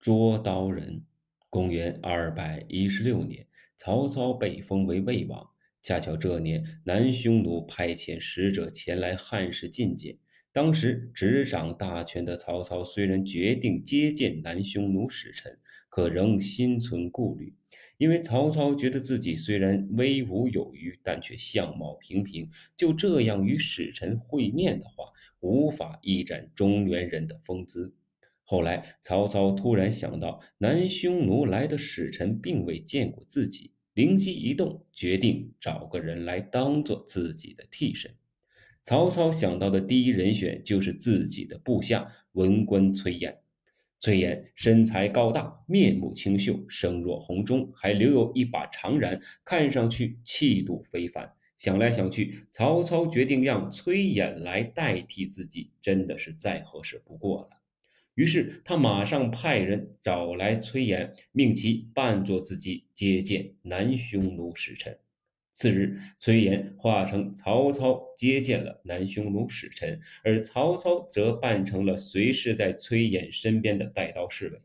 捉刀人，公元二百一十六年，曹操被封为魏王。恰巧这年，南匈奴派遣使者前来汉室觐见。当时执掌大权的曹操虽然决定接见南匈奴使臣，可仍心存顾虑，因为曹操觉得自己虽然威武有余，但却相貌平平，就这样与使臣会面的话，无法一展中原人的风姿。后来，曹操突然想到南匈奴来的使臣并未见过自己，灵机一动，决定找个人来当做自己的替身。曹操想到的第一人选就是自己的部下文官崔琰。崔琰身材高大，面目清秀，声若洪钟，还留有一把长髯，看上去气度非凡。想来想去，曹操决定让崔琰来代替自己，真的是再合适不过了。于是他马上派人找来崔琰，命其扮作自己接见南匈奴使臣。次日，崔琰化成曹操接见了南匈奴使臣，而曹操则扮成了随侍在崔琰身边的带刀侍卫。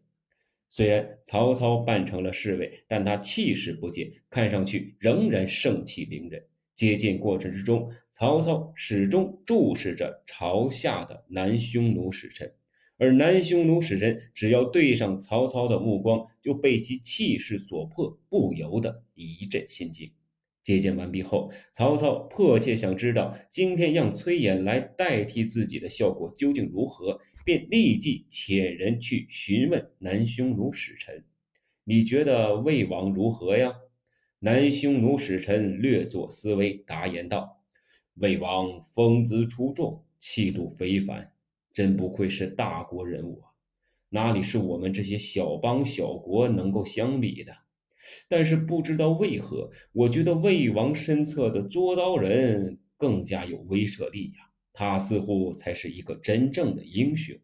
虽然曹操扮成了侍卫，但他气势不减，看上去仍然盛气凌人。接见过程之中，曹操始终注视着朝下的南匈奴使臣。而南匈奴使臣只要对上曹操的目光，就被其气势所迫，不由得一阵心惊。接见完毕后，曹操迫切想知道今天让崔琰来代替自己的效果究竟如何，便立即遣人去询问南匈奴使臣：“你觉得魏王如何呀？”南匈奴使臣略作思维，答言道：“魏王风姿出众，气度非凡。”真不愧是大国人物啊，哪里是我们这些小邦小国能够相比的？但是不知道为何，我觉得魏王身侧的捉刀人更加有威慑力呀，他似乎才是一个真正的英雄。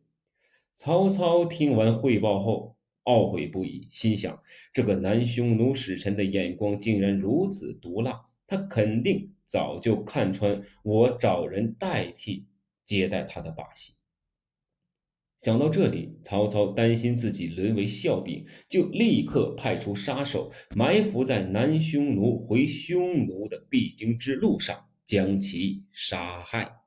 曹操听完汇报后，懊悔不已，心想：这个南匈奴使臣的眼光竟然如此毒辣，他肯定早就看穿我找人代替接待他的把戏。想到这里，曹操担心自己沦为笑柄，就立刻派出杀手埋伏在南匈奴回匈奴的必经之路上，将其杀害。